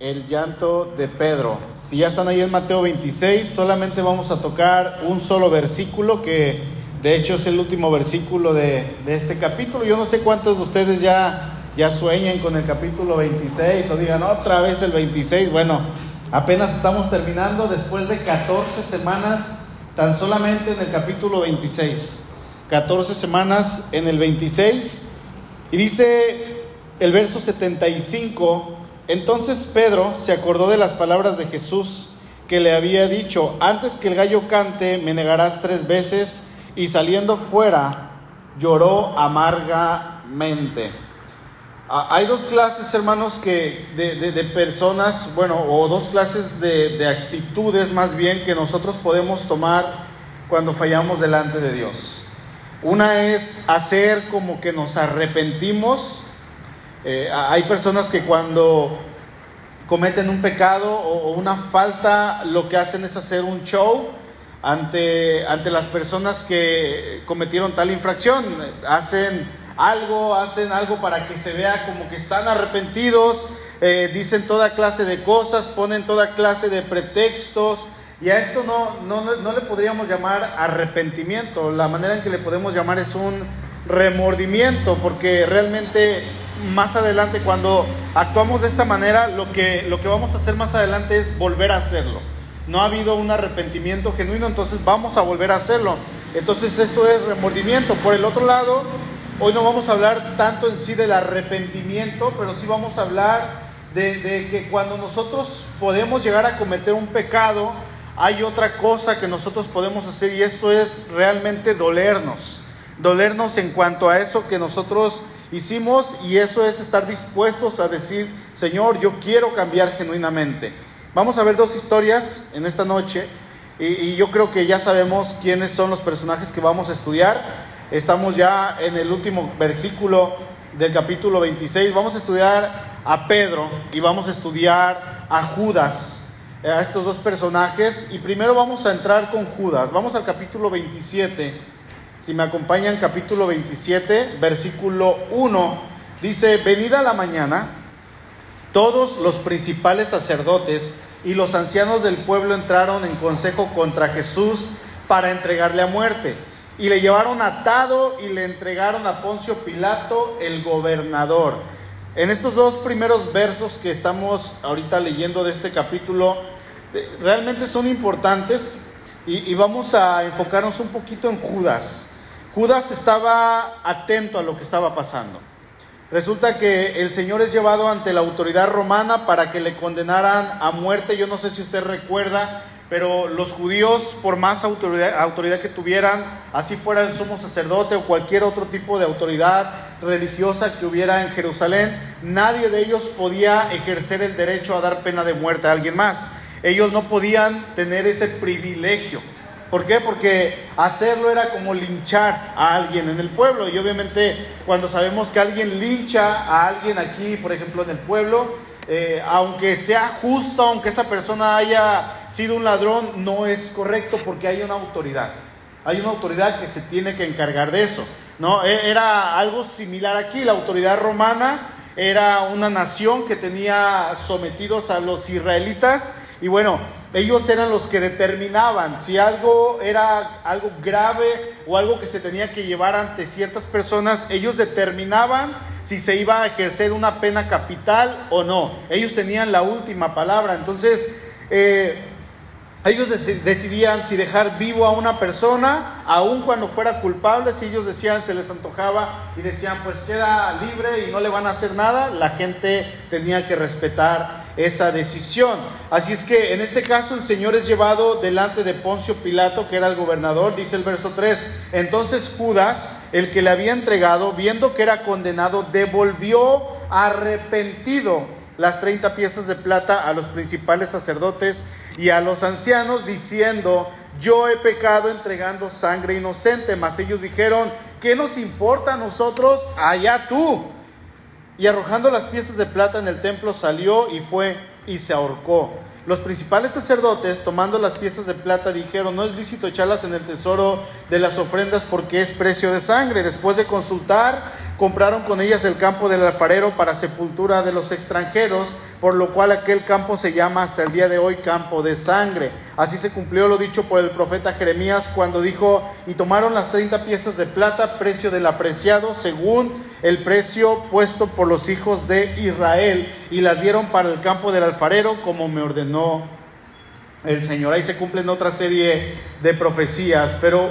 El llanto de Pedro. Si ya están ahí en Mateo 26, solamente vamos a tocar un solo versículo que de hecho es el último versículo de, este capítulo. Yo no sé cuántos de ustedes ya, ya sueñan con el capítulo 26 o digan otra vez el 26. Bueno, apenas estamos terminando después de 14 semanas tan solamente en el capítulo 26. 14 semanas en el 26. Y dice el verso 75 entonces Pedro se acordó de las palabras de Jesús que le había dicho, antes que el gallo cante, me negarás tres veces, y saliendo fuera, lloró amargamente. Hay dos clases, hermanos, que de, personas, bueno, o dos clases de actitudes más bien que nosotros podemos tomar cuando fallamos delante de Dios. Una es hacer como que nos arrepentimos eh, hay personas que cuando cometen un pecado o, una falta, lo que hacen es hacer un show ante, ante las personas que cometieron tal infracción. Hacen algo, hacen algo para que se vea como que están arrepentidos, eh, dicen toda clase de cosas, ponen toda clase de pretextos. Y a esto no, no, no le podríamos llamar arrepentimiento. La manera en que le podemos llamar es un remordimiento, porque realmente más adelante, cuando actuamos de esta manera, lo que, lo que vamos a hacer más adelante es volver a hacerlo. No ha habido un arrepentimiento genuino, entonces vamos a volver a hacerlo. Entonces eso es remordimiento. Por el otro lado, hoy no vamos a hablar tanto en sí del arrepentimiento, pero sí vamos a hablar de, de que cuando nosotros podemos llegar a cometer un pecado, hay otra cosa que nosotros podemos hacer y esto es realmente dolernos. Dolernos en cuanto a eso que nosotros hicimos y eso es estar dispuestos a decir, Señor, yo quiero cambiar genuinamente. Vamos a ver dos historias en esta noche y, yo creo que ya sabemos quiénes son los personajes que vamos a estudiar. Estamos ya en el último versículo del capítulo 26. Vamos a estudiar a Pedro y vamos a estudiar a Judas, a estos dos personajes. Y primero vamos a entrar con Judas. Vamos al capítulo 27 si me acompañan, capítulo 27, versículo 1, dice, venida la mañana, todos los principales sacerdotes y los ancianos del pueblo entraron en consejo contra Jesús para entregarle a muerte. Y le llevaron atado y le entregaron a Poncio Pilato, el gobernador. En estos dos primeros versos que estamos ahorita leyendo de este capítulo, eh, realmente son importantes y, y vamos a enfocarnos un poquito en Judas. Judas estaba atento a lo que estaba pasando. Resulta que el Señor es llevado ante la autoridad romana para que le condenaran a muerte. Yo no sé si usted recuerda, pero los judíos, por más autoridad, autoridad, que tuvieran, así fuera el sumo sacerdote o cualquier otro tipo de autoridad religiosa que hubiera en Jerusalén, nadie de ellos podía ejercer el derecho a dar pena de muerte a alguien más. Ellos no podían tener ese privilegio. ¿Por qué? Porque hacerlo era como linchar a alguien en el pueblo. Y obviamente cuando sabemos que alguien lincha a alguien aquí, por ejemplo, en el pueblo, eh, aunque sea justo, aunque esa persona haya sido un ladrón, no es correcto porque hay una autoridad. Hay una autoridad que se tiene que encargar de eso. ¿no? E, era algo similar aquí. La autoridad romana era una nación que tenía sometidos a los israelitas. Y bueno, ellos eran los que determinaban si algo era algo grave o algo que se tenía que llevar ante ciertas personas. Ellos determinaban si se iba a ejercer una pena capital o no. Ellos tenían la última palabra. Entonces, eh, ellos decidían si dejar vivo a una persona, aun cuando fuera culpable, si ellos decían, se les antojaba y decían, pues queda libre y no le van a hacer nada, la gente tenía que respetar esa decisión. Así es que en este caso el Señor es llevado delante de Poncio Pilato, que era el gobernador, dice el verso 3. Entonces Judas, el que le había entregado, viendo que era condenado, devolvió arrepentido las 30 piezas de plata a los principales sacerdotes y a los ancianos, diciendo, yo he pecado entregando sangre inocente. Mas ellos dijeron, ¿qué nos importa a nosotros? Allá tú. Y arrojando las piezas de plata en el templo salió y fue y se ahorcó. Los principales sacerdotes, tomando las piezas de plata, dijeron, no es lícito echarlas en el tesoro de las ofrendas porque es precio de sangre. Después de consultar compraron con ellas el campo del alfarero para sepultura de los extranjeros, por lo cual aquel campo se llama hasta el día de hoy campo de sangre. Así se cumplió lo dicho por el profeta Jeremías cuando dijo, y tomaron las 30 piezas de plata, precio del apreciado, según el precio puesto por los hijos de Israel, y las dieron para el campo del alfarero como me ordenó el Señor. Ahí se cumplen otra serie de profecías, pero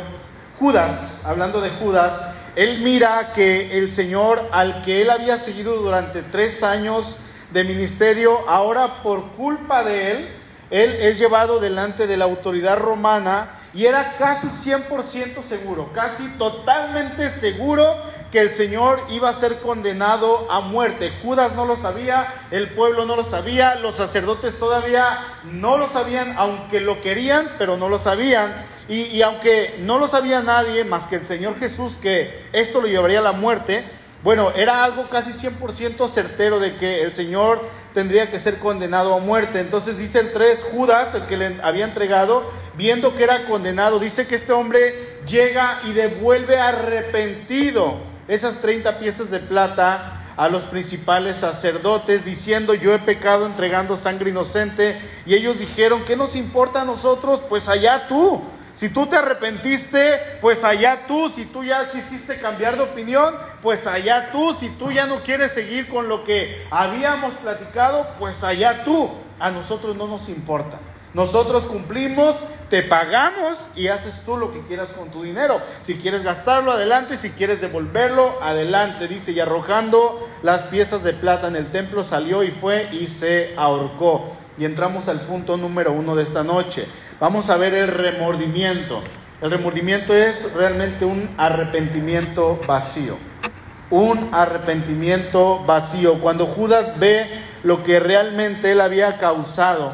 Judas, hablando de Judas, él mira que el Señor al que él había seguido durante tres años de ministerio, ahora por culpa de él, él es llevado delante de la autoridad romana y era casi 100% seguro, casi totalmente seguro que el Señor iba a ser condenado a muerte. Judas no lo sabía, el pueblo no lo sabía, los sacerdotes todavía no lo sabían, aunque lo querían, pero no lo sabían. Y, aunque no lo sabía nadie más que el Señor Jesús que esto lo llevaría a la muerte, bueno, era algo casi 100% certero de que el Señor tendría que ser condenado a muerte. Entonces dice el 3, Judas, el que le había entregado, viendo que era condenado, dice que este hombre llega y devuelve arrepentido esas 30 piezas de plata a los principales sacerdotes, diciendo, yo he pecado entregando sangre inocente. Y ellos dijeron, ¿qué nos importa a nosotros? Pues allá tú. Si tú te arrepentiste, pues allá tú. Si tú ya quisiste cambiar de opinión, pues allá tú. Si tú ya no quieres seguir con lo que habíamos platicado, pues allá tú. A nosotros no nos importa. Nosotros cumplimos, te pagamos y haces tú lo que quieras con tu dinero. Si quieres gastarlo, adelante. Si quieres devolverlo, adelante. Dice, y arrojando las piezas de plata en el templo, salió y fue y se ahorcó. Y entramos al punto número uno de esta noche. Vamos a ver el remordimiento. El remordimiento es realmente un arrepentimiento vacío. Un arrepentimiento vacío. Cuando Judas ve lo que realmente él había causado,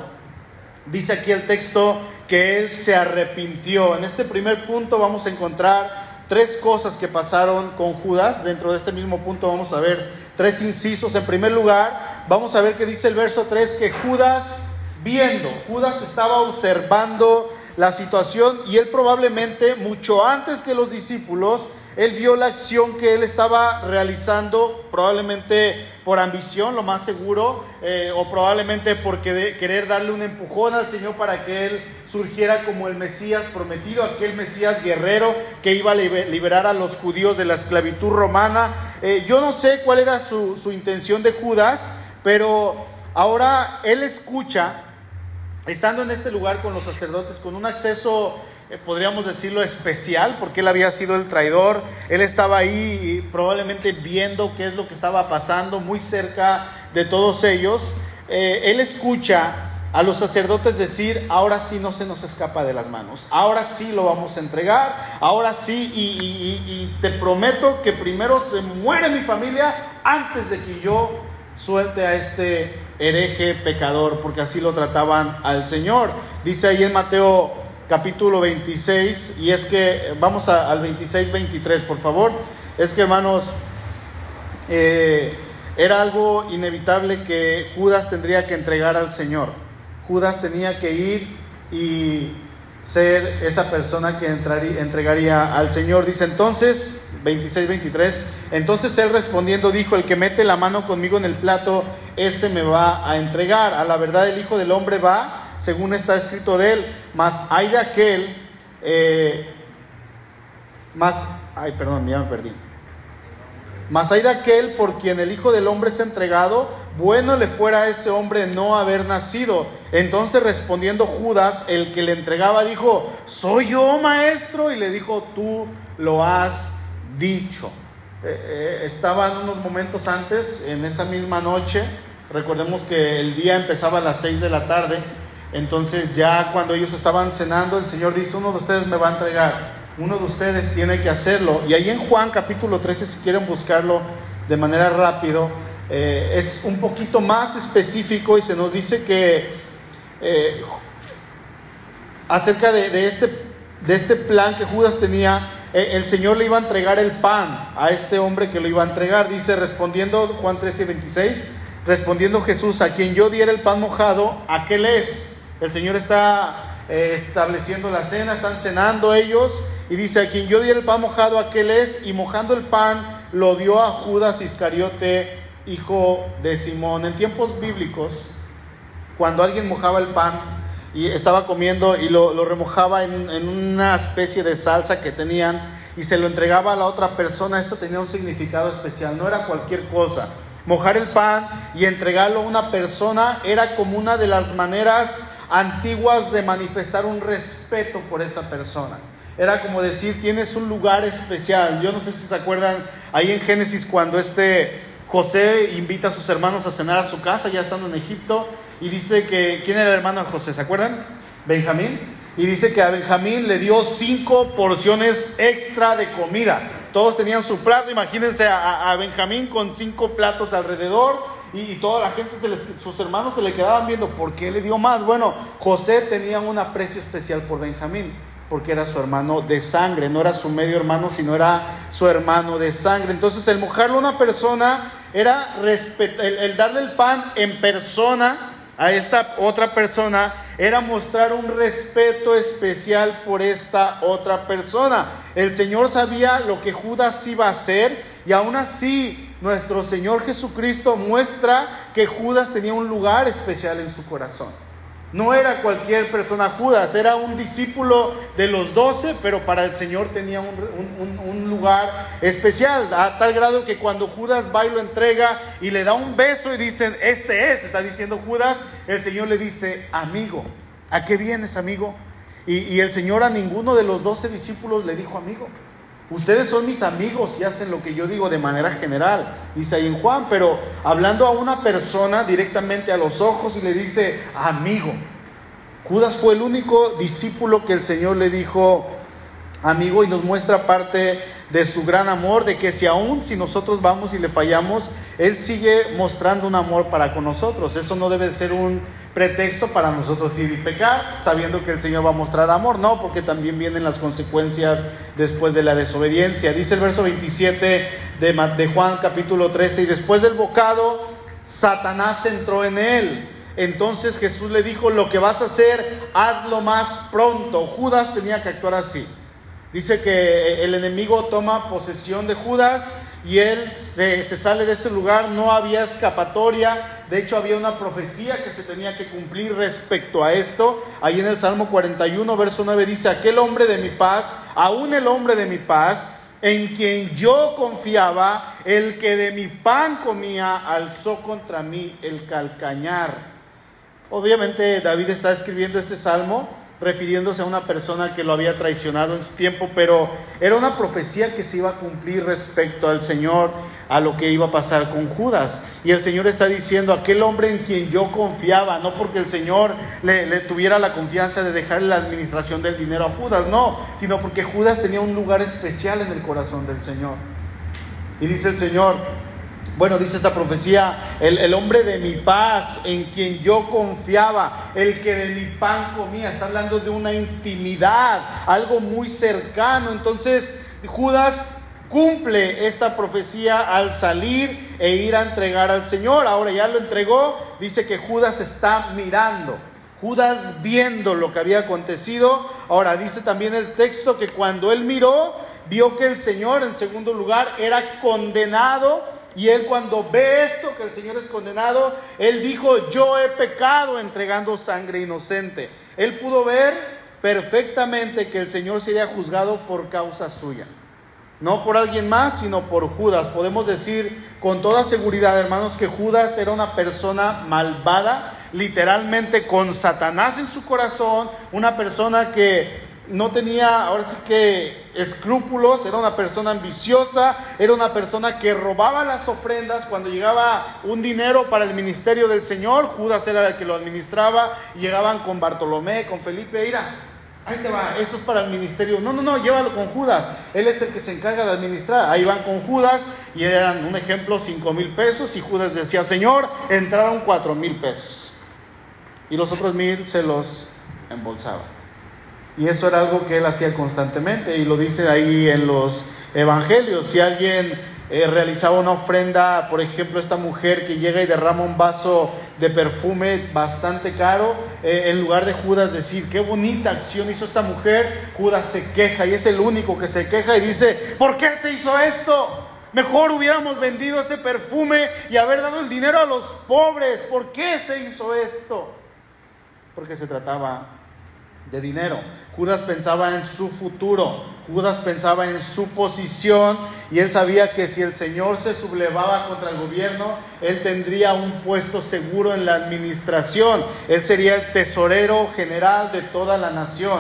dice aquí el texto que él se arrepintió. En este primer punto vamos a encontrar tres cosas que pasaron con Judas. Dentro de este mismo punto vamos a ver tres incisos. En primer lugar, vamos a ver que dice el verso 3 que Judas viendo, Judas estaba observando la situación y él probablemente, mucho antes que los discípulos, él vio la acción que él estaba realizando, probablemente por ambición, lo más seguro, eh, o probablemente por querer darle un empujón al Señor para que él surgiera como el Mesías prometido, aquel Mesías guerrero que iba a liberar a los judíos de la esclavitud romana. Eh, yo no sé cuál era su, su intención de Judas, pero ahora él escucha estando en este lugar con los sacerdotes, con un acceso, eh, podríamos decirlo, especial, porque él había sido el traidor, él estaba ahí probablemente viendo qué es lo que estaba pasando, muy cerca de todos ellos, eh, él escucha a los sacerdotes decir, ahora sí no se nos escapa de las manos, ahora sí lo vamos a entregar, ahora sí, y te prometo que primero se muere mi familia antes de que yo suelte a este hereje pecador, porque así lo trataban al Señor. Dice ahí en Mateo capítulo 26, y es que, vamos al 26, 23, por favor, es que hermanos, eh, era algo inevitable que Judas tendría que entregar al Señor. Judas tenía que ir y ser esa persona que entraría, entregaría al Señor. Dice entonces, 26, 23, entonces él respondiendo dijo, el que mete la mano conmigo en el plato, ese me va a entregar. A la verdad el Hijo del Hombre va, según está escrito de él, mas hay de aquel, eh, más, ay, perdón, ya me perdí. Mas hay de aquel por quien el Hijo del Hombre es entregado, bueno le fuera a ese hombre no haber nacido. Entonces respondiendo Judas, el que le entregaba, dijo, soy yo maestro, y le dijo, tú lo has dicho. Eh, eh, estaban unos momentos antes, en esa misma noche, recordemos que el día empezaba a las 6 de la tarde, entonces ya cuando ellos estaban cenando, el Señor dice, uno de ustedes me va a entregar. Uno de ustedes tiene que hacerlo. Y ahí en Juan capítulo 13, si quieren buscarlo de manera rápido, eh, es un poquito más específico y se nos dice que acerca de, este, de este plan que Judas tenía, el Señor le iba a entregar el pan a este hombre que lo iba a entregar. Dice, respondiendo Juan 13, 26, respondiendo Jesús, a quien yo diera el pan mojado, aquel es. El Señor está estableciendo la cena, están cenando ellos y dice, a quien yo di el pan mojado, aquel es, y mojando el pan, lo dio a Judas Iscariote, hijo de Simón. En tiempos bíblicos, cuando alguien mojaba el pan y estaba comiendo y lo, remojaba en, una especie de salsa que tenían y se lo entregaba a la otra persona, esto tenía un significado especial, no era cualquier cosa. Mojar el pan y entregarlo a una persona era como una de las maneras antiguas de manifestar un respeto por esa persona. Era como decir, tienes un lugar especial. Yo no sé si se acuerdan ahí en Génesis cuando este José invita a sus hermanos a cenar a su casa, ya estando en Egipto, y dice que, ¿quién era el hermano de José? ¿Se acuerdan? Benjamín. Y dice que a Benjamín le dio cinco porciones extra de comida. Todos tenían su plato, imagínense a, Benjamín con cinco platos alrededor y, toda la gente, sus hermanos se le quedaban viendo, ¿por qué le dio más? Bueno, José tenía un aprecio especial por Benjamín porque era su hermano de sangre, no era su medio hermano, sino era su hermano de sangre. Entonces el mojarlo a una persona era el, darle el pan en persona a esta otra persona, era mostrar un respeto especial por esta otra persona. El Señor sabía lo que Judas iba a hacer y aún así nuestro Señor Jesucristo muestra que Judas tenía un lugar especial en su corazón. No era cualquier persona Judas, era un discípulo de los doce, pero para el Señor tenía un, lugar especial, a tal grado que cuando Judas va y lo entrega y le da un beso y dicen, este es, está diciendo Judas, el Señor le dice, amigo, ¿a qué vienes, amigo? Y, y el Señor a ninguno de los doce discípulos le dijo, amigo. Ustedes son mis amigos y hacen lo que yo digo de manera general, dice ahí en Juan, pero hablando a una persona directamente a los ojos y le dice, amigo. Judas fue el único discípulo que el Señor le dijo, amigo, y nos muestra parte de su gran amor, de que si aún si nosotros vamos y le fallamos, Él sigue mostrando un amor para con nosotros. Eso no debe ser un pretexto para nosotros ir y pecar, sabiendo que el Señor va a mostrar amor, no, porque también vienen las consecuencias después de la desobediencia. Dice el verso 27 de, Juan capítulo 13, y después del bocado, Satanás entró en él. Entonces Jesús le dijo, lo que vas a hacer, hazlo más pronto. Judas tenía que actuar así. Dice que el enemigo toma posesión de Judas y él se, sale de ese lugar, no había escapatoria, de hecho había una profecía que se tenía que cumplir respecto a esto. Ahí en el Salmo 41, verso 9 dice, aquel hombre de mi paz, aún el hombre de mi paz, en quien yo confiaba, el que de mi pan comía, alzó contra mí el calcañar. Obviamente David está escribiendo este salmo refiriéndose a una persona que lo había traicionado en su tiempo, pero era una profecía que se iba a cumplir respecto al Señor, a lo que iba a pasar con Judas. Y el Señor está diciendo, aquel hombre en quien yo confiaba, no porque el Señor le, tuviera la confianza de dejarle la administración del dinero a Judas, no, sino porque Judas tenía un lugar especial en el corazón del Señor. Y dice el Señor, bueno, dice esta profecía, el, hombre de mi paz, en quien yo confiaba, el que de mi pan comía, está hablando de una intimidad, algo muy cercano. Entonces, Judas cumple esta profecía al salir e ir a entregar al Señor. Ahora ya lo entregó, dice que Judas está mirando. Judas viendo lo que había acontecido. Ahora dice también el texto que cuando él miró, vio que el Señor, en segundo lugar, era condenado y él cuando ve esto, que el Señor es condenado, él dijo, yo he pecado entregando sangre inocente. Él pudo ver perfectamente que el Señor sería juzgado por causa suya. No por alguien más, sino por Judas. Podemos decir con toda seguridad, hermanos, que Judas era una persona malvada, literalmente con Satanás en su corazón, una persona que no tenía, ahora sí que, escrúpulos, era una persona ambiciosa, era una persona que robaba las ofrendas cuando llegaba un dinero para el ministerio del Señor, Judas era el que lo administraba, llegaban con Bartolomé, con Felipe, mira, ahí te va, esto es para el ministerio, no, no, no, llévalo con Judas, él es el que se encarga de administrar, ahí van con Judas, y eran un ejemplo, cinco mil pesos, y Judas decía, Señor, entraron cuatro mil pesos, y los otros mil se los embolsaba. Y eso era algo que él hacía constantemente y lo dice ahí en los evangelios. Si alguien eh, realizaba una ofrenda, por ejemplo, esta mujer que llega y derrama un vaso de perfume bastante caro, eh, en lugar de Judas decir, qué bonita acción hizo esta mujer, Judas se queja y es el único que se queja y dice, ¿por qué se hizo esto? Mejor hubiéramos vendido ese perfume y haber dado el dinero a los pobres. ¿Por qué se hizo esto? Porque se trataba de dinero. Judas pensaba en su futuro, Judas pensaba en su posición y él sabía que si el Señor se sublevaba contra el gobierno, él tendría un puesto seguro en la administración. Él sería el tesorero general de toda la nación.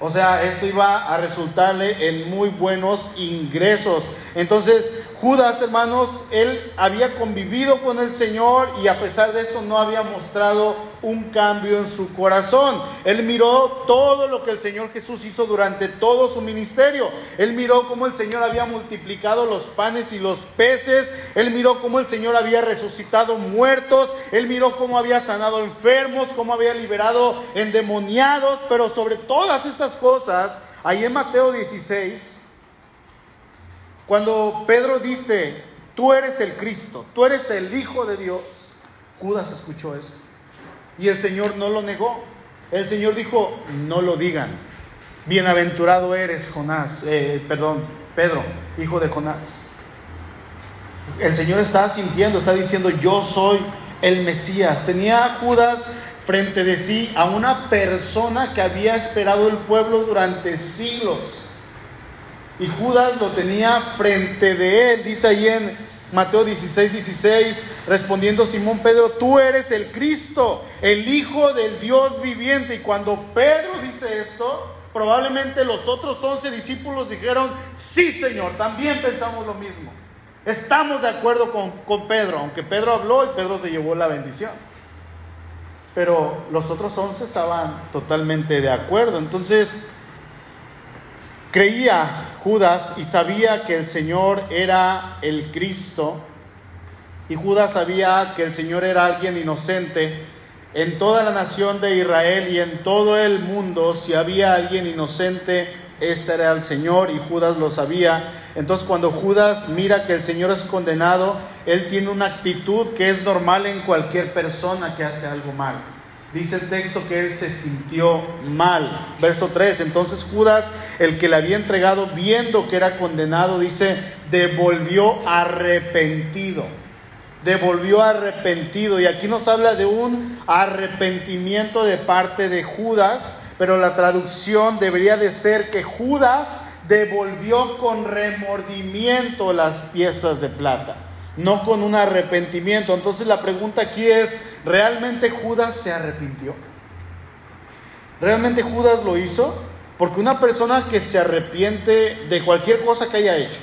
O sea, esto iba a resultarle en muy buenos ingresos. Entonces, Judas, hermanos, él había convivido con el Señor y a pesar de eso no había mostrado un cambio en su corazón. Él miró todo lo que el Señor Jesús hizo durante todo su ministerio. Él miró cómo el Señor había multiplicado los panes y los peces. Él miró cómo el Señor había resucitado muertos. Él miró cómo había sanado enfermos, cómo había liberado endemoniados. Pero sobre todas estas cosas, ahí en Mateo 16, cuando Pedro dice, tú eres el Cristo, tú eres el Hijo de Dios, Judas escuchó eso. Y el Señor no lo negó. El Señor dijo, no lo digan. Bienaventurado eres, Jonás, eh, perdón, Pedro, hijo de Jonás. El Señor está sintiendo, está diciendo, yo soy el Mesías. Tenía Judas frente de sí a una persona que había esperado el pueblo durante siglos y Judas lo tenía frente de él. Dice ahí en Mateo 16, 16, respondiendo Simón Pedro, tú eres el Cristo, el Hijo del Dios viviente. Y cuando Pedro dice esto, probablemente los otros once discípulos dijeron, sí Señor, también pensamos lo mismo. Estamos de acuerdo con, con Pedro, aunque Pedro habló y Pedro se llevó la bendición. Pero los otros once estaban totalmente de acuerdo. Entonces, Creía Judas y sabía que el Señor era el Cristo. Y Judas sabía que el Señor era alguien inocente. En toda la nación de Israel y en todo el mundo, si había alguien inocente, este era el Señor y Judas lo sabía. Entonces cuando Judas mira que el Señor es condenado, él tiene una actitud que es normal en cualquier persona que hace algo mal. Dice el texto que él se sintió mal. Verso 3. Entonces Judas, el que le había entregado, viendo que era condenado, dice, devolvió arrepentido. Devolvió arrepentido. Y aquí nos habla de un arrepentimiento de parte de Judas, pero la traducción debería de ser que Judas devolvió con remordimiento las piezas de plata no con un arrepentimiento. Entonces la pregunta aquí es, ¿realmente Judas se arrepintió? ¿Realmente Judas lo hizo? Porque una persona que se arrepiente de cualquier cosa que haya hecho,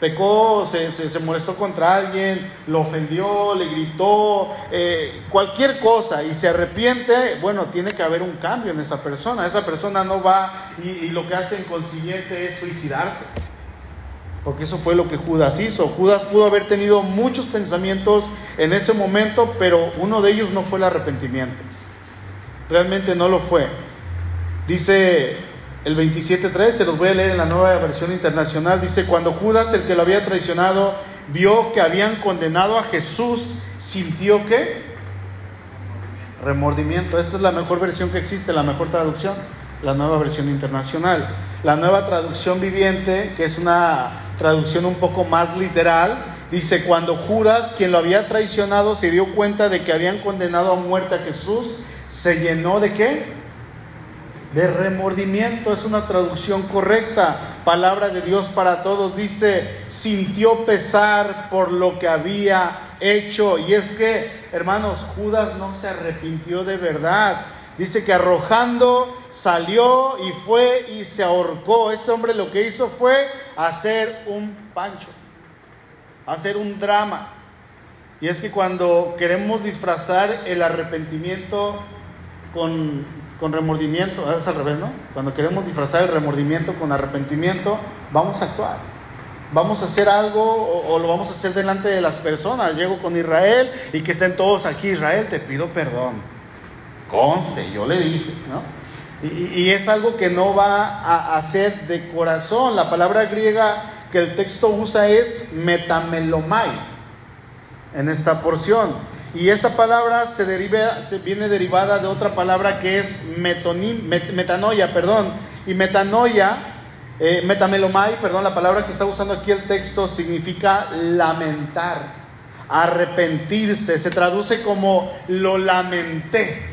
pecó, se, molestó contra alguien, lo ofendió, le gritó, eh, cualquier cosa y se arrepiente, bueno, tiene que haber un cambio en esa persona. Esa persona no va y, y lo que hace en consiguiente es suicidarse. Porque eso fue lo que Judas hizo. Judas pudo haber tenido muchos pensamientos en ese momento, pero uno de ellos no fue el arrepentimiento. Realmente no lo fue. Dice el 27.3, se los voy a leer en la nueva versión internacional, dice, cuando Judas, el que lo había traicionado, vio que habían condenado a Jesús, sintió que remordimiento. Esta es la mejor versión que existe, la mejor traducción, la nueva versión internacional. La nueva traducción viviente, que es una traducción un poco más literal, dice, cuando Judas, quien lo había traicionado, se dio cuenta de que habían condenado a muerte a Jesús, se llenó de qué? De remordimiento, es una traducción correcta. Palabra de Dios para todos dice, sintió pesar por lo que había hecho. Y es que, hermanos, Judas no se arrepintió de verdad. Dice que arrojando salió y fue y se ahorcó. Este hombre lo que hizo fue hacer un pancho, hacer un drama. Y es que cuando queremos disfrazar el arrepentimiento con, remordimiento, es al revés, ¿no? Cuando queremos disfrazar el remordimiento con arrepentimiento, vamos a actuar. Vamos a hacer algo o, o lo vamos a hacer delante de las personas. Llego con Israel y que estén todos aquí. Israel, te pido perdón. Conste, yo le dije, ¿no? Y, es algo que no va a hacer de corazón. La palabra griega que el texto usa es metamelomai en esta porción. Y esta palabra se, deriva, se viene derivada de otra palabra que es metonim, metanoia, perdón. Y metanoia Eh, metamelomai, perdón, la palabra que está usando aquí el texto significa lamentar, arrepentirse, se traduce como lo lamenté,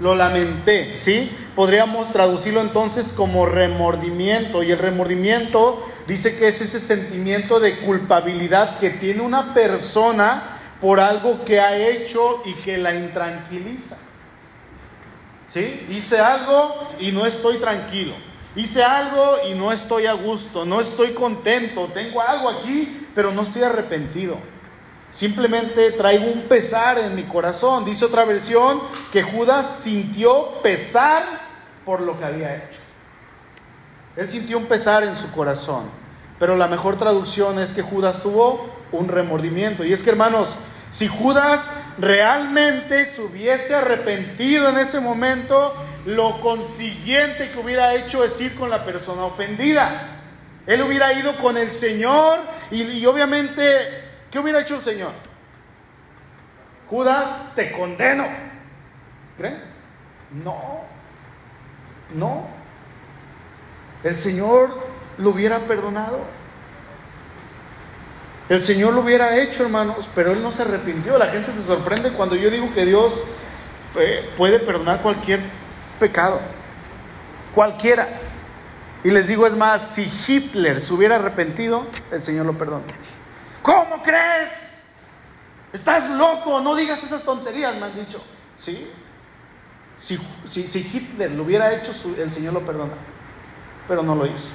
lo lamenté, ¿sí? Podríamos traducirlo entonces como remordimiento y el remordimiento dice que es ese sentimiento de culpabilidad que tiene una persona por algo que ha hecho y que la intranquiliza. ¿Sí? Hice algo y no estoy tranquilo. Hice algo y no estoy a gusto, no estoy contento, tengo algo aquí, pero no estoy arrepentido. Simplemente traigo un pesar en mi corazón. Dice otra versión que Judas sintió pesar por lo que había hecho. Él sintió un pesar en su corazón. Pero la mejor traducción es que Judas tuvo un remordimiento. Y es que hermanos, si Judas realmente se hubiese arrepentido en ese momento, lo consiguiente que hubiera hecho es ir con la persona ofendida. Él hubiera ido con el Señor y, obviamente, ¿qué hubiera hecho el Señor? Judas, te condeno. ¿Creen? No, no. El Señor lo hubiera perdonado. El Señor lo hubiera hecho, hermanos, pero Él no se arrepintió. La gente se sorprende cuando yo digo que Dios eh, puede perdonar cualquier pecado. Cualquiera. Y les digo, es más, si Hitler se hubiera arrepentido, el Señor lo perdona. ¿Cómo crees? Estás loco, no digas esas tonterías, me han dicho. ¿Sí? Si, si Hitler lo hubiera hecho, el Señor lo perdona. Pero no lo hizo.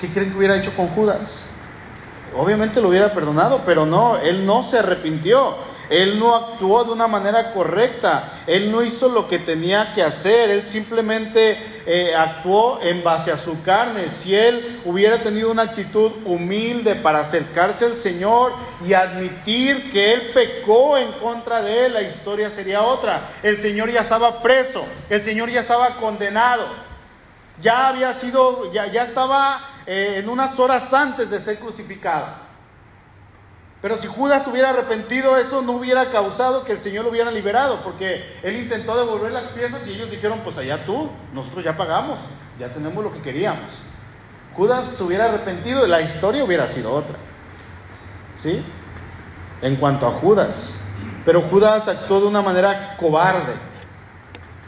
¿Qué creen que hubiera hecho con Judas? Obviamente lo hubiera perdonado, pero no, él no se arrepintió. Él no actuó de una manera correcta, él no hizo lo que tenía que hacer, él simplemente eh, actuó en base a su carne. Si él hubiera tenido una actitud humilde para acercarse al Señor y admitir que él pecó en contra de él, la historia sería otra. El Señor ya estaba preso, el Señor ya estaba condenado, ya había sido, ya, ya estaba eh, en unas horas antes de ser crucificado. Pero si Judas hubiera arrepentido, eso no hubiera causado que el Señor lo hubiera liberado, porque él intentó devolver las piezas y ellos dijeron, pues allá tú, nosotros ya pagamos, ya tenemos lo que queríamos. Judas se hubiera arrepentido y la historia hubiera sido otra. ¿Sí? En cuanto a Judas. Pero Judas actuó de una manera cobarde.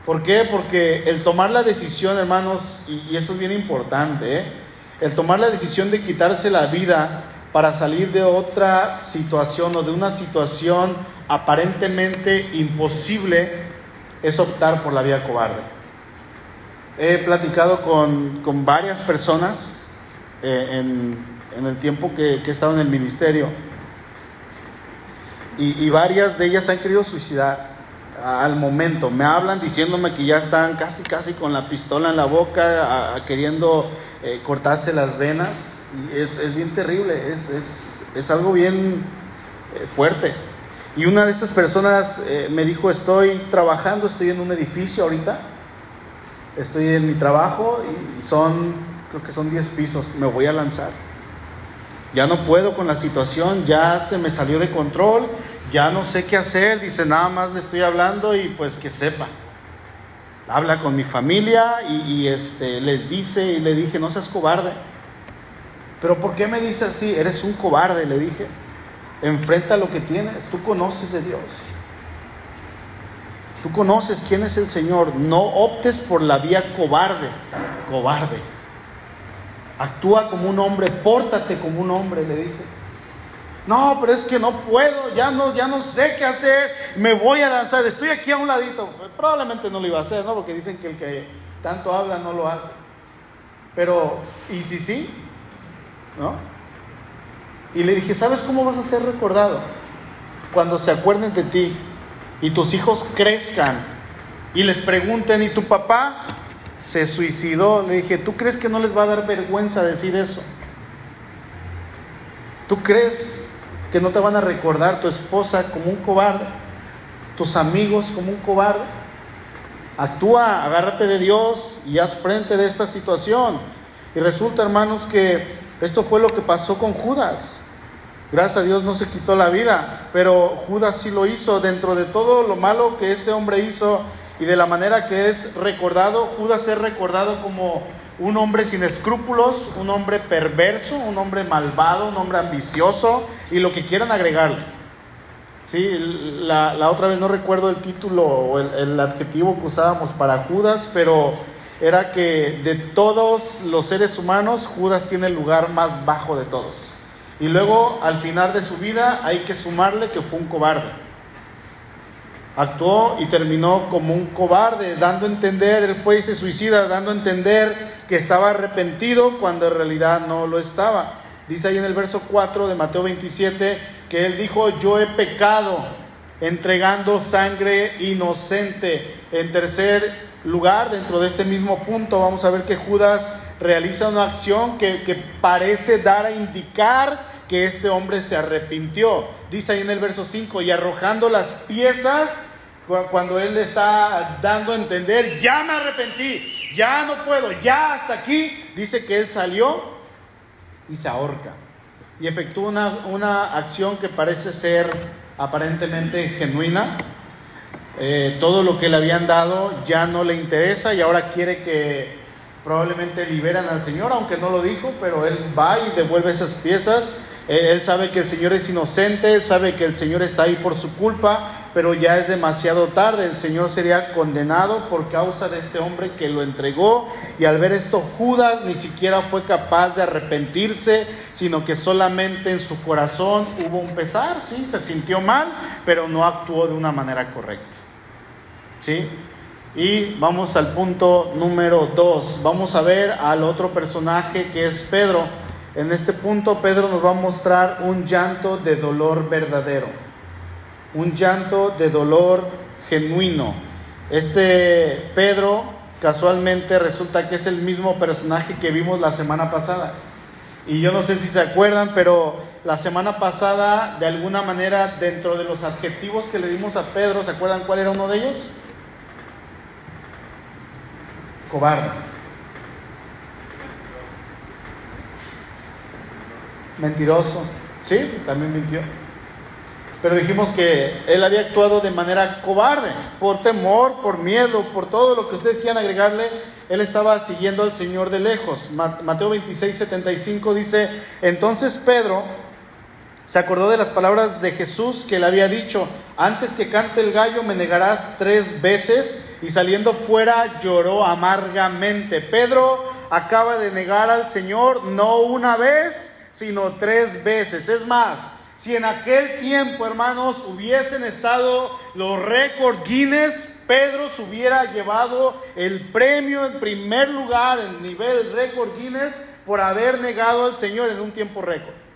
¿Por qué? Porque el tomar la decisión, hermanos, y, y esto es bien importante, ¿eh? el tomar la decisión de quitarse la vida para salir de otra situación o de una situación aparentemente imposible es optar por la vía cobarde. He platicado con, varias personas eh, en, el tiempo que, he estado en el ministerio y, y varias de ellas han querido suicidar al momento. Me hablan diciéndome que ya están casi, casi con la pistola en la boca, queriendo eh, cortarse las venas. Y es, bien terrible, es, algo bien eh, fuerte. Y una de estas personas eh, me dijo, estoy trabajando, estoy en un edificio ahorita, estoy en mi trabajo y son, creo que son 10 pisos, me voy a lanzar. Ya no puedo con la situación, ya se me salió de control, ya no sé qué hacer, dice, nada más le estoy hablando y pues que sepa. Habla con mi familia y, este, les dice y le dije, no seas cobarde. Pero ¿por qué me dice así? Eres un cobarde, le dije. Enfrenta lo que tienes, tú conoces de Dios. Tú conoces quién es el Señor. No optes por la vía cobarde, cobarde. Actúa como un hombre, pórtate como un hombre, le dije. No, pero es que no puedo, ya no, ya no sé qué hacer, me voy a lanzar, estoy aquí a un ladito. Probablemente no lo iba a hacer, ¿no? Porque dicen que el que tanto habla no lo hace. Pero, ¿y si sí? ¿No? Y le dije, ¿sabes cómo vas a ser recordado? Cuando se acuerden de ti y tus hijos crezcan y les pregunten, ¿y tu papá se suicidó? Le dije, ¿tú crees que no les va a dar vergüenza decir eso? ¿Tú crees que no te van a recordar tu esposa como un cobarde, tus amigos como un cobarde. Actúa, agárrate de Dios y haz frente de esta situación. Y resulta, hermanos, que esto fue lo que pasó con Judas. Gracias a Dios no se quitó la vida, pero Judas sí lo hizo dentro de todo lo malo que este hombre hizo y de la manera que es recordado, Judas es recordado como un hombre sin escrúpulos, un hombre perverso, un hombre malvado, un hombre ambicioso y lo que quieran agregarle. Sí, la, otra vez no recuerdo el título o el adjetivo que usábamos para Judas, pero era que de todos los seres humanos, Judas tiene el lugar más bajo de todos. Y luego, al final de su vida, hay que sumarle que fue un cobarde. Actuó y terminó como un cobarde, dando a entender, él fue y se suicida, dando a entender que estaba arrepentido cuando en realidad no lo estaba. Dice ahí en el verso 4 de Mateo 27 que él dijo, yo he pecado entregando sangre inocente. En tercer lugar, dentro de este mismo punto, vamos a ver que Judas realiza una acción que, parece dar a indicar que este hombre se arrepintió. Dice ahí en el verso 5, y arrojando las piezas, cuando él le está dando a entender, ya me arrepentí, ya no puedo, ya hasta aquí, dice que él salió y se ahorca. Y efectúa una, una acción que parece ser aparentemente genuina, eh, todo lo que le habían dado ya no le interesa y ahora quiere que probablemente liberan al Señor, aunque no lo dijo, pero él va y devuelve esas piezas. Eh, él sabe que el Señor es inocente, él sabe que el Señor está ahí por su culpa, pero ya es demasiado tarde. El Señor sería condenado por causa de este hombre que lo entregó. Y al ver esto, Judas ni siquiera fue capaz de arrepentirse, sino que solamente en su corazón hubo un pesar, sí, se sintió mal, pero no actuó de una manera correcta. ¿Sí? Y vamos al punto número dos. Vamos a ver al otro personaje que es Pedro. En este punto Pedro nos va a mostrar un llanto de dolor verdadero. Un llanto de dolor genuino. Este Pedro casualmente resulta que es el mismo personaje que vimos la semana pasada. Y yo no sé si se acuerdan, pero la semana pasada, de alguna manera, dentro de los adjetivos que le dimos a Pedro, ¿se acuerdan cuál era uno de ellos? Cobarde. Mentiroso. Sí, también mintió. Pero dijimos que él había actuado de manera cobarde, por temor, por miedo, por todo lo que ustedes quieran agregarle. Él estaba siguiendo al Señor de lejos. Mateo 26, 75 dice, entonces Pedro se acordó de las palabras de Jesús que le había dicho, antes que cante el gallo me negarás tres veces y saliendo fuera lloró amargamente. Pedro acaba de negar al Señor no una vez, sino tres veces. Es más, si en aquel tiempo, hermanos, hubiesen estado los récords Guinness, Pedro se hubiera llevado el premio en primer lugar en nivel récord Guinness por haber negado al Señor en un tiempo récord.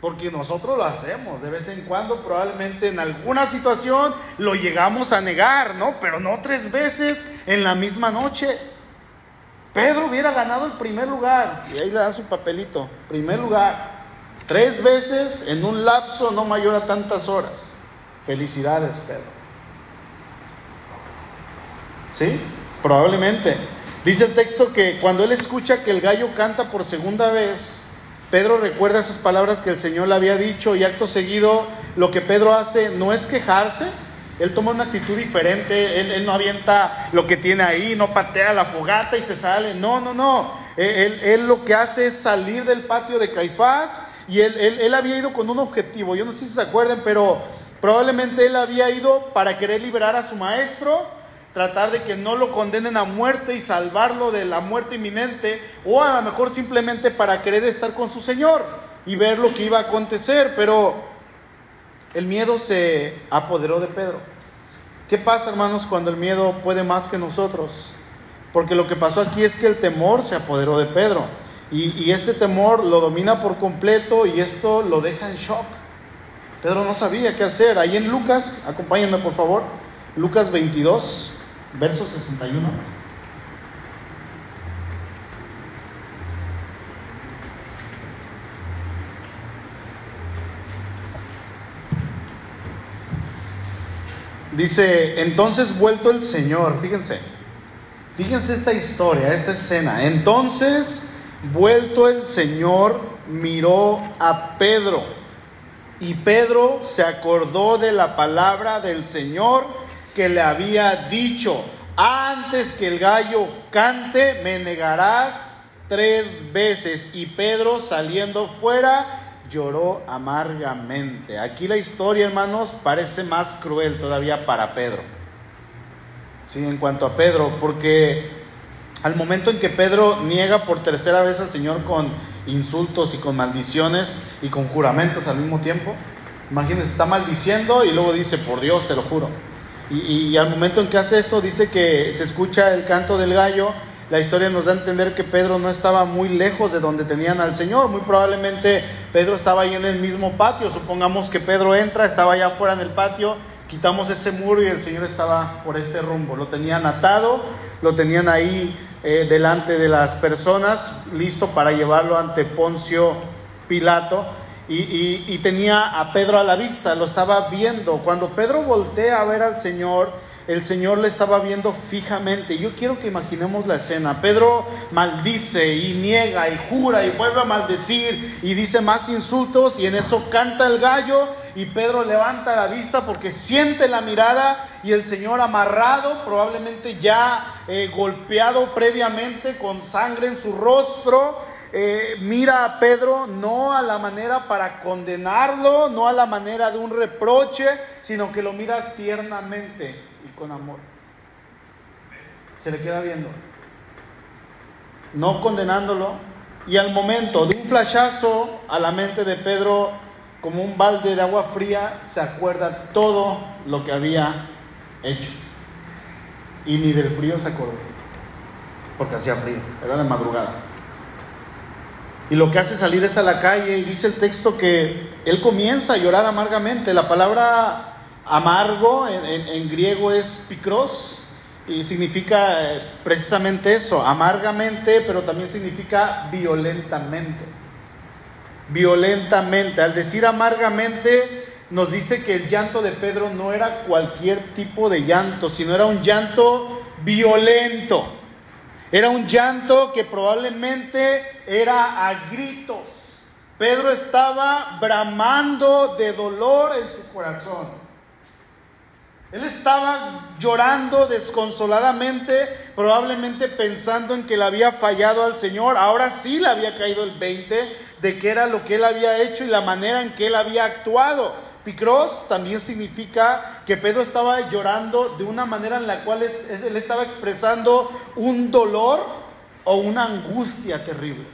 Porque nosotros lo hacemos de vez en cuando, probablemente en alguna situación lo llegamos a negar, ¿no? Pero no tres veces en la misma noche. Pedro hubiera ganado el primer lugar, y ahí le dan su papelito, primer lugar, tres veces en un lapso no mayor a tantas horas. Felicidades, Pedro. ¿Sí? Probablemente. Dice el texto que cuando él escucha que el gallo canta por segunda vez, Pedro recuerda esas palabras que el Señor le había dicho y acto seguido lo que Pedro hace no es quejarse, él toma una actitud diferente, él, no avienta lo que tiene ahí, no patea la fogata y se sale, no, no, no, él, lo que hace es salir del patio de Caifás y él, él había ido con un objetivo, yo no sé si se acuerdan, pero probablemente él había ido para querer liberar a su maestro, tratar de que no lo condenen a muerte y salvarlo de la muerte inminente, o a lo mejor simplemente para querer estar con su Señor y ver lo que iba a acontecer, pero el miedo se apoderó de Pedro. ¿Qué pasa, hermanos, cuando el miedo puede más que nosotros? Porque lo que pasó aquí es que el temor se apoderó de Pedro. Y, y, este temor lo domina por completo y esto lo deja en shock. Pedro no sabía qué hacer. Ahí en Lucas, acompáñenme por favor, Lucas 22 verso 61. Dice, entonces vuelto el Señor, fíjense, fíjense esta historia, esta escena. Entonces, vuelto el Señor, miró a Pedro. Y Pedro se acordó de la palabra del Señor que le había dicho, antes que el gallo cante, me negarás tres veces. Y Pedro saliendo fuera lloró amargamente. Aquí la historia, hermanos, parece más cruel todavía para Pedro. Sí, en cuanto a Pedro, porque al momento en que Pedro niega por tercera vez al Señor con insultos y con maldiciones y con juramentos al mismo tiempo, imagínense, está maldiciendo y luego dice, por Dios, te lo juro. Y, al momento en que hace eso, dice que se escucha el canto del gallo la historia nos da a entender que Pedro no estaba muy lejos de donde tenían al Señor. Muy probablemente Pedro estaba ahí en el mismo patio. Supongamos que Pedro entra, estaba allá afuera en el patio, quitamos ese muro y el Señor estaba por este rumbo. Lo tenían atado, lo tenían ahí eh, delante de las personas, listo para llevarlo ante Poncio Pilato. Y, y tenía a Pedro a la vista, lo estaba viendo. Cuando Pedro voltea a ver al Señor, el Señor le estaba viendo fijamente. Yo quiero que imaginemos la escena. Pedro maldice y niega y jura y vuelve a maldecir y dice más insultos y en eso canta el gallo y Pedro levanta la vista porque siente la mirada y el Señor amarrado, probablemente ya eh, golpeado previamente con sangre en su rostro. Eh, mira a Pedro no a la manera para condenarlo, no a la manera de un reproche, sino que lo mira tiernamente con amor. Se le queda viendo, no condenándolo. Y al momento de un flashazo a la mente de Pedro, como un balde de agua fría, se acuerda todo lo que había hecho. Y ni del frío se acordó, porque hacía frío, era de madrugada. Y lo que hace salir es a la calle y dice el texto que él comienza a llorar amargamente. La palabra Amargo en, griego es picros y significa eh, precisamente eso, amargamente, pero también significa violentamente. Violentamente. Al decir amargamente, nos dice que el llanto de Pedro no era cualquier tipo de llanto, sino era un llanto violento. Era un llanto que probablemente era a gritos. Pedro estaba bramando de dolor en su corazón. Él estaba llorando desconsoladamente, probablemente pensando en que le había fallado al Señor. Ahora sí le había caído el 20 de qué era lo que él había hecho y la manera en que él había actuado. Picros también significa que Pedro estaba llorando de una manera en la cual él estaba expresando un dolor o una angustia terrible.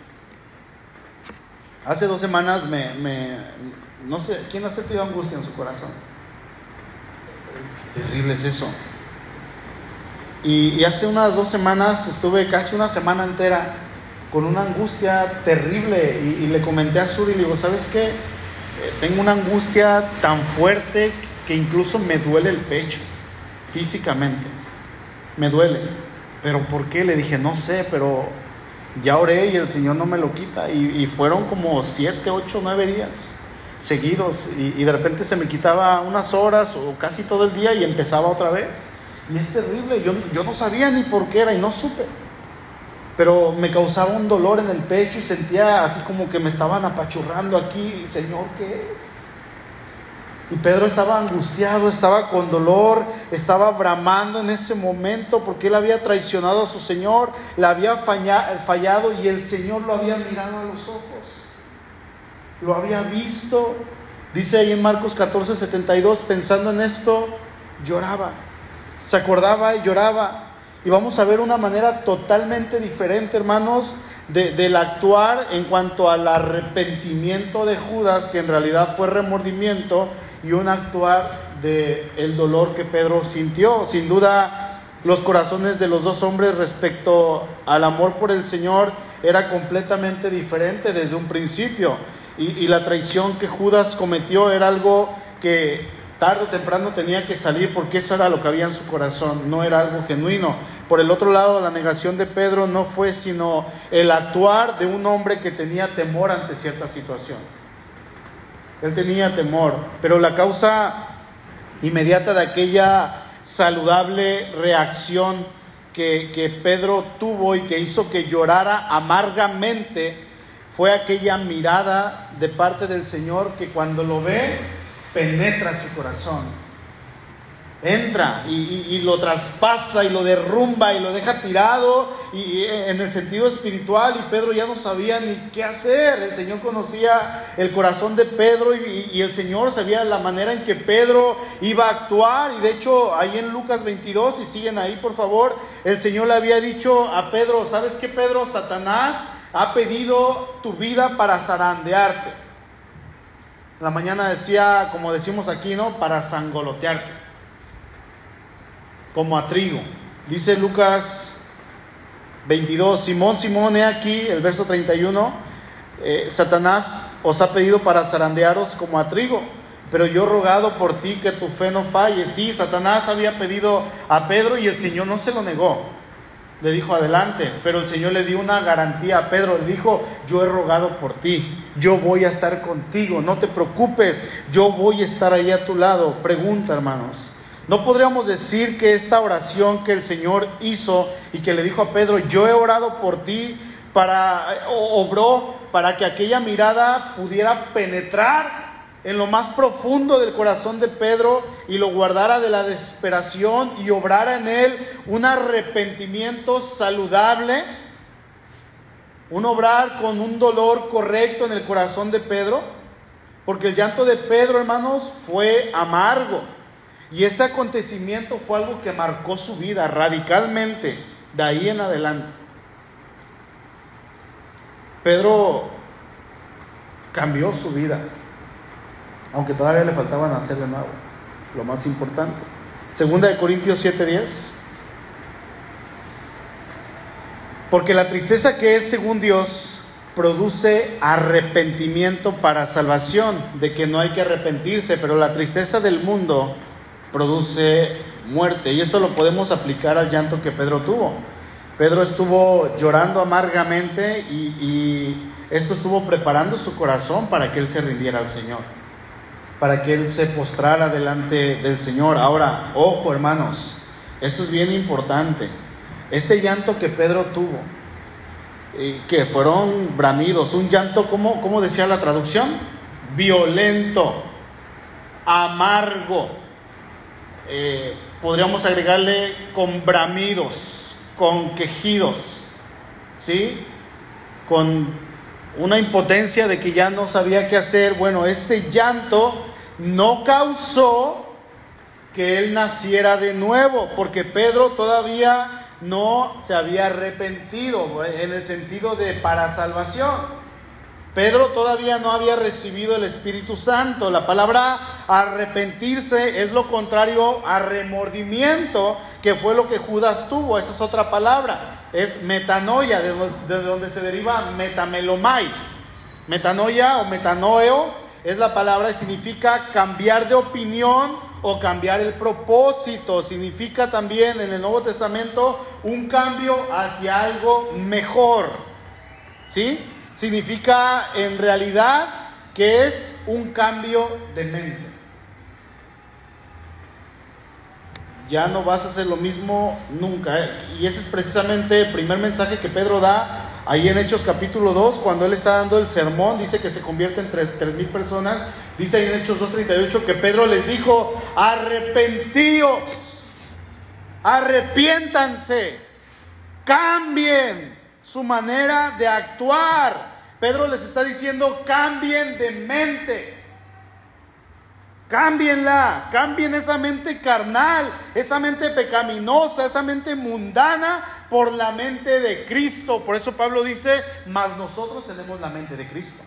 Hace dos semanas me, no sé, ¿quién ha sentido angustia en su corazón? terrible es eso. Y, hace unas dos semanas estuve casi una semana entera con una angustia terrible y, le comenté a Suri le digo, ¿sabes qué? Tengo una angustia tan fuerte que incluso me duele el pecho, físicamente. Me duele. ¿Pero por qué? Le dije, no sé, pero ya oré y el Señor no me lo quita. Y, y fueron como siete, ocho, nueve días seguidos y, de repente se me quitaba unas horas o casi todo el día y empezaba otra vez. Y es terrible, yo, yo no sabía ni por qué era y no supe. Pero me causaba un dolor en el pecho y sentía así como que me estaban apachurrando aquí, Señor, ¿qué es? Y Pedro estaba angustiado, estaba con dolor, estaba bramando en ese momento porque él había traicionado a su Señor, le había fallado y el Señor lo había mirado a los ojos lo había visto. Dice ahí en Marcos 14, 72, pensando en esto, lloraba. Se acordaba y lloraba. Y vamos a ver una manera totalmente diferente, hermanos, de, del actuar en cuanto al arrepentimiento de Judas, que en realidad fue remordimiento, y un actuar de el dolor que Pedro sintió. Sin duda, los corazones de los dos hombres respecto al amor por el Señor era completamente diferente desde un principio. Y, la traición que Judas cometió era algo que tarde o temprano tenía que salir porque eso era lo que había en su corazón, no era algo genuino. Por el otro lado, la negación de Pedro no fue sino el actuar de un hombre que tenía temor ante cierta situación. Él tenía temor, pero la causa inmediata de aquella saludable reacción que, que Pedro tuvo y que hizo que llorara amargamente fue aquella mirada de parte del Señor que cuando lo ve penetra su corazón. Entra y, lo traspasa y lo derrumba y lo deja tirado y, en el sentido espiritual y Pedro ya no sabía ni qué hacer. El Señor conocía el corazón de Pedro y, y, el Señor sabía la manera en que Pedro iba a actuar y de hecho ahí en Lucas 22 y siguen ahí por favor, el Señor le había dicho a Pedro, ¿sabes qué Pedro? Satanás ha pedido tu vida para zarandearte. La mañana decía, como decimos aquí, ¿no? Para sangolotearte como a trigo. Dice Lucas 22, Simón, Simón, he aquí, el verso 31, eh, Satanás os ha pedido para zarandearos como a trigo, pero yo he rogado por ti que tu fe no falle. Sí, Satanás había pedido a Pedro y el Señor no se lo negó. Le dijo adelante, pero el Señor le dio una garantía a Pedro. Le dijo, yo he rogado por ti, yo voy a estar contigo, no te preocupes, yo voy a estar ahí a tu lado. Pregunta, hermanos. No podríamos decir que esta oración que el Señor hizo y que le dijo a Pedro, yo he orado por ti, para, obró para que aquella mirada pudiera penetrar en lo más profundo del corazón de Pedro y lo guardara de la desesperación y obrara en él un arrepentimiento saludable, un obrar con un dolor correcto en el corazón de Pedro, porque el llanto de Pedro, hermanos, fue amargo. Y este acontecimiento fue algo que marcó su vida radicalmente de ahí en adelante. Pedro cambió su vida, aunque todavía le faltaba nacer de nuevo, lo más importante. Segunda de Corintios 7:10. Porque la tristeza que es según Dios produce arrepentimiento para salvación, de que no hay que arrepentirse, pero la tristeza del mundo produce muerte. Y esto lo podemos aplicar al llanto que Pedro tuvo. Pedro estuvo llorando amargamente y, esto estuvo preparando su corazón para que él se rindiera al Señor, para que él se postrara delante del Señor. Ahora, ojo hermanos, esto es bien importante. Este llanto que Pedro tuvo, que fueron bramidos, un llanto, ¿cómo, ¿cómo decía la traducción? Violento, amargo eh, podríamos agregarle con bramidos, con quejidos, ¿sí? Con una impotencia de que ya no sabía qué hacer. Bueno, este llanto no causó que él naciera de nuevo, porque Pedro todavía no se había arrepentido en el sentido de para salvación. Pedro todavía no había recibido el Espíritu Santo. La palabra arrepentirse es lo contrario a remordimiento, que fue lo que Judas tuvo. Esa es otra palabra. Es metanoia, de donde se deriva metamelomai. Metanoia o metanoeo es la palabra y significa cambiar de opinión o cambiar el propósito. Significa también en el Nuevo Testamento un cambio hacia algo mejor. ¿Sí? Significa en realidad que es un cambio de mente. Ya no vas a hacer lo mismo nunca. ¿eh? Y ese es precisamente el primer mensaje que Pedro da ahí en Hechos capítulo 2, cuando él está dando el sermón, dice que se convierte en tres mil personas. Dice ahí en Hechos 2.38 que Pedro les dijo, arrepentíos, arrepiéntanse, cambien su manera de actuar. Pedro les está diciendo, cambien de mente. Cámbienla, cambien esa mente carnal, esa mente pecaminosa, esa mente mundana por la mente de Cristo. Por eso Pablo dice, mas nosotros tenemos la mente de Cristo.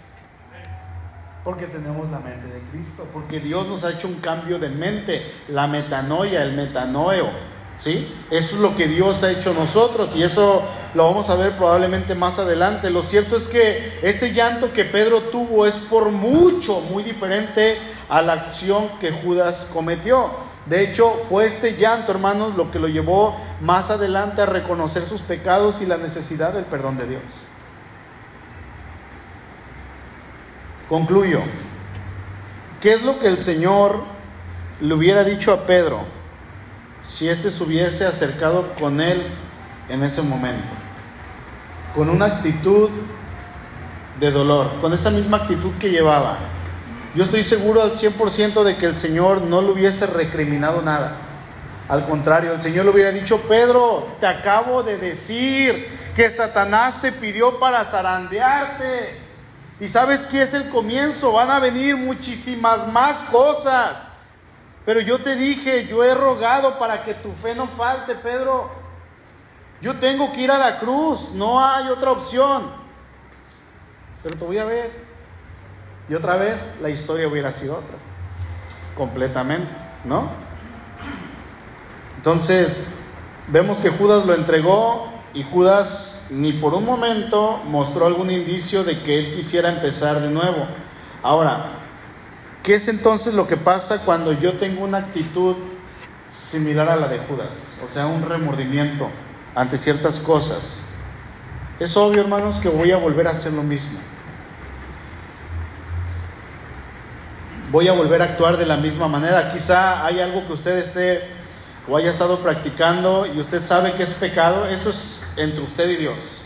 Porque tenemos la mente de Cristo, porque Dios nos ha hecho un cambio de mente, la metanoia, el metanoeo. ¿Sí? Eso es lo que Dios ha hecho nosotros y eso lo vamos a ver probablemente más adelante. Lo cierto es que este llanto que Pedro tuvo es por mucho muy diferente a la acción que Judas cometió. De hecho, fue este llanto, hermanos, lo que lo llevó más adelante a reconocer sus pecados y la necesidad del perdón de Dios. Concluyo. ¿Qué es lo que el Señor le hubiera dicho a Pedro? Si éste se hubiese acercado con él en ese momento, con una actitud de dolor, con esa misma actitud que llevaba. Yo estoy seguro al 100% de que el Señor no le hubiese recriminado nada. Al contrario, el Señor le hubiera dicho, Pedro, te acabo de decir que Satanás te pidió para zarandearte. Y sabes que es el comienzo, van a venir muchísimas más cosas. Pero yo te dije, yo he rogado para que tu fe no falte, Pedro. Yo tengo que ir a la cruz, no hay otra opción. Pero te voy a ver. Y otra vez la historia hubiera sido otra. Completamente, ¿no? Entonces, vemos que Judas lo entregó y Judas ni por un momento mostró algún indicio de que él quisiera empezar de nuevo. Ahora, ¿qué es entonces lo que pasa cuando yo tengo una actitud similar a la de Judas? O sea, un remordimiento ante ciertas cosas. Es obvio, hermanos, que voy a volver a hacer lo mismo. Voy a volver a actuar de la misma manera. Quizá hay algo que usted esté o haya estado practicando y usted sabe que es pecado. Eso es entre usted y Dios.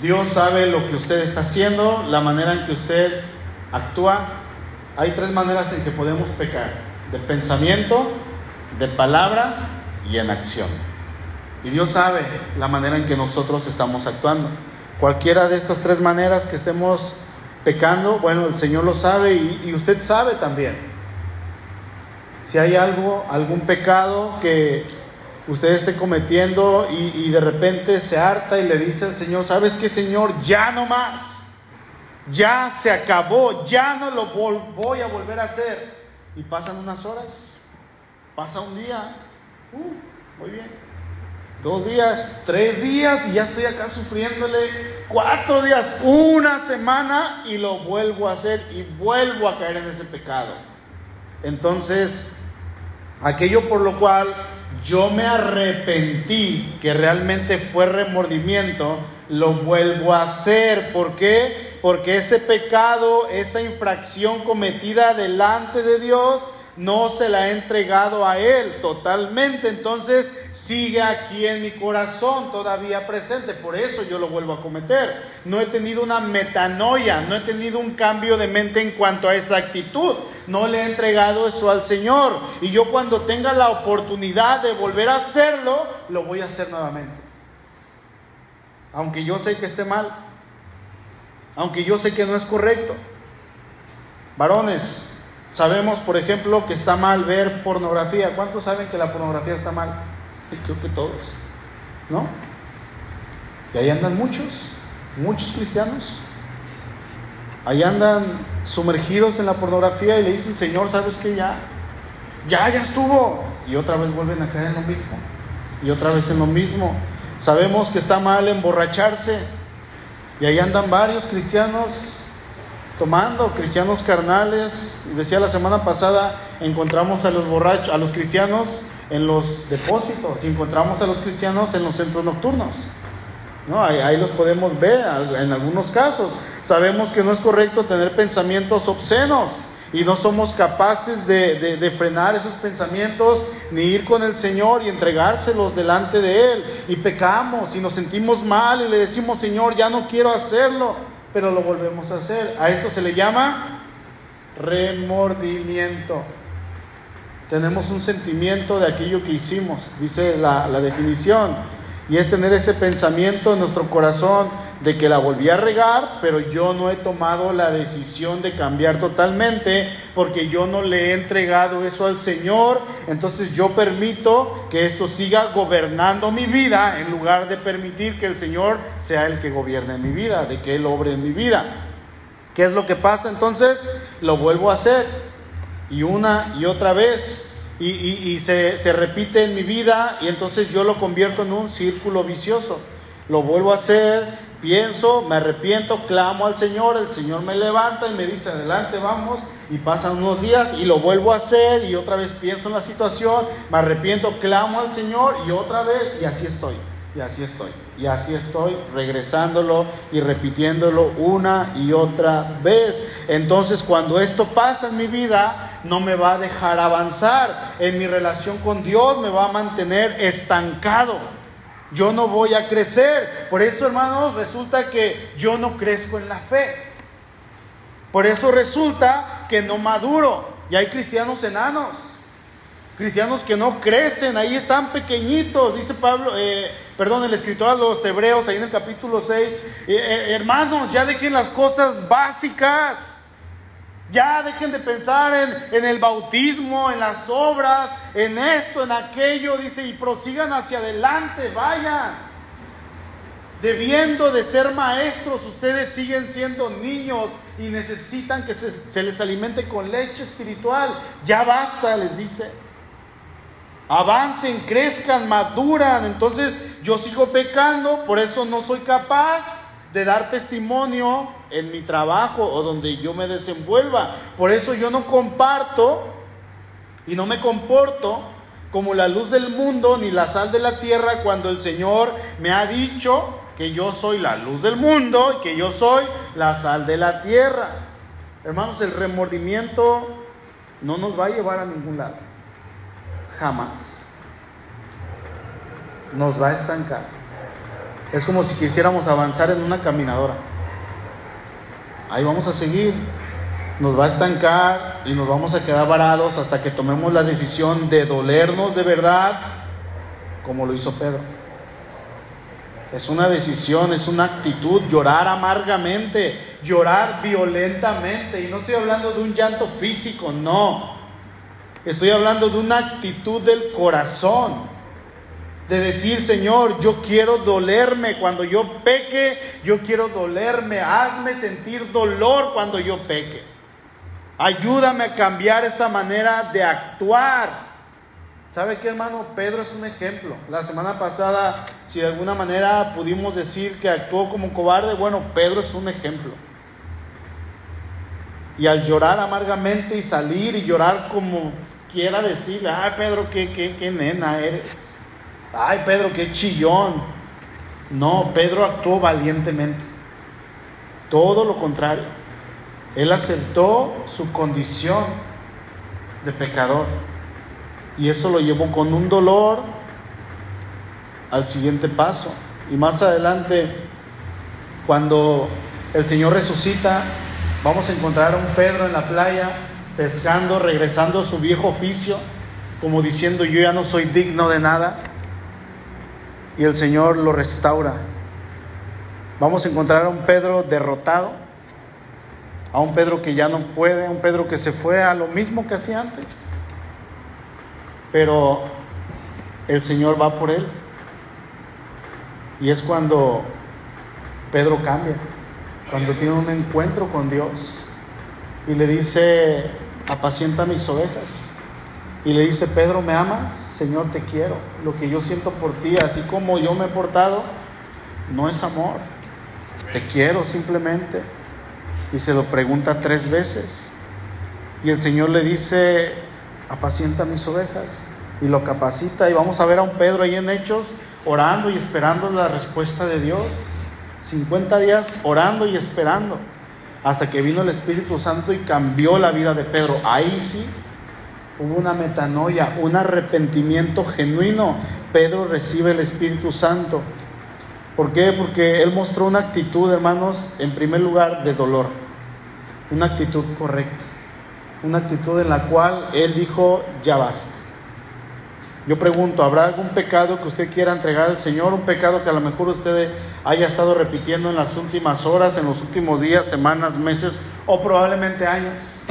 Dios sabe lo que usted está haciendo, la manera en que usted actúa. Hay tres maneras en que podemos pecar. De pensamiento, de palabra y en acción. Y Dios sabe la manera en que nosotros estamos actuando. Cualquiera de estas tres maneras que estemos pecando, bueno, el Señor lo sabe y, usted sabe también. Si hay algo, algún pecado que usted esté cometiendo y, de repente se harta y le dice al Señor, ¿sabes qué, Señor? Ya no más. Ya se acabó, ya no lo voy a volver a hacer. Y pasan unas horas, pasa un día, uh, muy bien dos días, tres días y ya estoy acá sufriéndole, cuatro días, una semana y lo vuelvo a hacer y vuelvo a caer en ese pecado. Entonces, aquello por lo cual yo me arrepentí, que realmente fue remordimiento, lo vuelvo a hacer. ¿Por qué? Porque ese pecado, esa infracción cometida delante de Dios, no se la he entregado a Él totalmente, entonces sigue aquí en mi corazón todavía presente, por eso yo lo vuelvo a cometer. No he tenido una metanoia, no he tenido un cambio de mente en cuanto a esa actitud, no le he entregado eso al Señor. Y yo cuando tenga la oportunidad de volver a hacerlo, lo voy a hacer nuevamente. Aunque yo sé que esté mal, aunque yo sé que no es correcto. Varones, Sabemos, por ejemplo, que está mal ver pornografía. ¿Cuántos saben que la pornografía está mal? Creo que todos, ¿no? Y ahí andan muchos, muchos cristianos. Ahí andan sumergidos en la pornografía y le dicen, Señor, ¿sabes qué? Ya, ya, ya estuvo. Y otra vez vuelven a caer en lo mismo. Y otra vez en lo mismo. Sabemos que está mal emborracharse. Y ahí andan varios cristianos tomando, cristianos carnales. Decía la semana pasada, encontramos a los borrachos, a los cristianos en los depósitos y encontramos a los cristianos en los centros nocturnos. ¿no? Ahí, los podemos ver en algunos casos. Sabemos que no es correcto tener pensamientos obscenos y no somos capaces de, de, frenar esos pensamientos ni ir con el Señor y entregárselos delante de Él. Y pecamos y nos sentimos mal y le decimos, Señor, ya no quiero hacerlo pero lo volvemos a hacer. A esto se le llama remordimiento. Tenemos un sentimiento de aquello que hicimos, dice la, la definición, y es tener ese pensamiento en nuestro corazón de que la volví a regar, pero yo no he tomado la decisión de cambiar totalmente porque yo no le he entregado eso al Señor. Entonces yo permito que esto siga gobernando mi vida en lugar de permitir que el Señor sea el que gobierne mi vida, de que Él obre en mi vida. ¿Qué es lo que pasa entonces? Lo vuelvo a hacer y una y otra vez. Y, se, se repite en mi vida y entonces yo lo convierto en un círculo vicioso. Lo vuelvo a hacer, pienso, me arrepiento, clamo al Señor, el Señor me levanta y me dice, adelante, vamos, y pasan unos días y lo vuelvo a hacer y otra vez pienso en la situación, me arrepiento, clamo al Señor y otra vez, y así estoy, y así estoy, y así estoy, regresándolo y repitiéndolo una y otra vez. Entonces, cuando esto pasa en mi vida, no me va a dejar avanzar en mi relación con Dios, me va a mantener estancado yo no voy a crecer. Por eso, hermanos, resulta que yo no crezco en la fe. Por eso resulta que no maduro. Y hay cristianos enanos. cristianos que no crecen, ahí están pequeñitos, dice Pablo, eh, perdón, el escritor a los hebreos, ahí en el capítulo 6, hermanos, ya dejen las cosas básicas. Ya dejen de pensar en, el bautismo, en las obras, en esto, en aquello, dice, y prosigan hacia adelante, vayan. Debiendo de ser maestros, ustedes siguen siendo niños y necesitan que se les alimente con leche espiritual. Ya basta, les dice. Avancen, crezcan, maduran. Entonces yo sigo pecando, por eso no soy capaz de dar testimonio en mi trabajo o donde yo me desenvuelva. Por eso yo no comparto y no me comporto como la luz del mundo ni la sal de la tierra cuando el Señor me ha dicho que yo soy la luz del mundo y que yo soy la sal de la tierra. Hermanos, el remordimiento no nos va a llevar a ningún lado. Jamás. Nos va a estancar. Es como si quisiéramos avanzar en una caminadora. Ahí vamos a seguir. Nos va a estancar y nos vamos a quedar varados hasta que tomemos la decisión de dolernos de verdad, como lo hizo Pedro. Es una decisión, es una actitud, llorar amargamente, llorar violentamente. Y no estoy hablando de un llanto físico, no. Estoy hablando de una actitud del corazón de decir, Señor, yo quiero dolerme cuando yo peque, yo quiero dolerme, hazme sentir dolor cuando yo peque. Ayúdame a cambiar esa manera de actuar. ¿Sabe qué, hermano? Pedro es un ejemplo. La semana pasada, si de alguna manera pudimos decir que actuó como cobarde, bueno, Pedro es un ejemplo. Y al llorar amargamente y salir y llorar como quiera decirle, ay Pedro, qué, qué, qué nena eres ay Pedro, qué chillón. No, Pedro actuó valientemente. Todo lo contrario. Él aceptó su condición de pecador. Y eso lo llevó con un dolor al siguiente paso. Y más adelante, cuando el Señor resucita, vamos a encontrar a un Pedro en la playa pescando, regresando a su viejo oficio, como diciendo, yo ya no soy digno de nada y el Señor lo restaura. Vamos a encontrar a un Pedro derrotado, a un Pedro que ya no puede, a un Pedro que se fue a lo mismo que hacía antes. Pero el Señor va por él. Y es cuando Pedro cambia, cuando tiene un encuentro con Dios y le dice, apacienta mis ovejas. Y le dice, Pedro, ¿me amas? Señor, te quiero. Lo que yo siento por ti, así como yo me he portado, no es amor. Te quiero simplemente. Y se lo pregunta tres veces. Y el Señor le dice, apacienta mis ovejas. Y lo capacita. Y vamos a ver a un Pedro ahí en Hechos, orando y esperando la respuesta de Dios. 50 días orando y esperando. Hasta que vino el Espíritu Santo y cambió la vida de Pedro. Ahí sí hubo una metanoia, un arrepentimiento genuino. Pedro recibe el Espíritu Santo. ¿Por qué? Porque él mostró una actitud, hermanos, en primer lugar, de dolor. Una actitud correcta. Una actitud en la cual él dijo, ya basta. Yo pregunto, ¿habrá algún pecado que usted quiera entregar al Señor? Un pecado que a lo mejor usted haya estado repitiendo en las últimas horas, en los últimos días, semanas, meses o probablemente años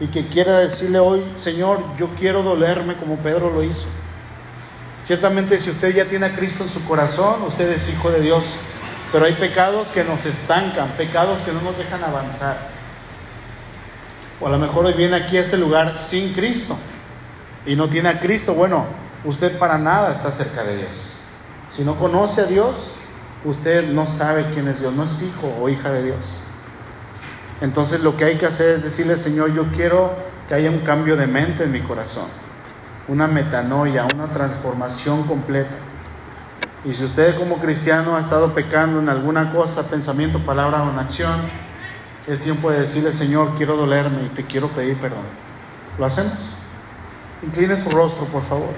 y que quiera decirle hoy, Señor, yo quiero dolerme como Pedro lo hizo. Ciertamente si usted ya tiene a Cristo en su corazón, usted es hijo de Dios, pero hay pecados que nos estancan, pecados que no nos dejan avanzar. O a lo mejor hoy viene aquí a este lugar sin Cristo y no tiene a Cristo, bueno, usted para nada está cerca de Dios. Si no conoce a Dios, usted no sabe quién es Dios, no es hijo o hija de Dios. Entonces lo que hay que hacer es decirle, Señor, yo quiero que haya un cambio de mente en mi corazón, una metanoia, una transformación completa. Y si usted como cristiano ha estado pecando en alguna cosa, pensamiento, palabra o acción, es tiempo de decirle, Señor, quiero dolerme y te quiero pedir perdón. ¿Lo hacemos? Incline su rostro, por favor.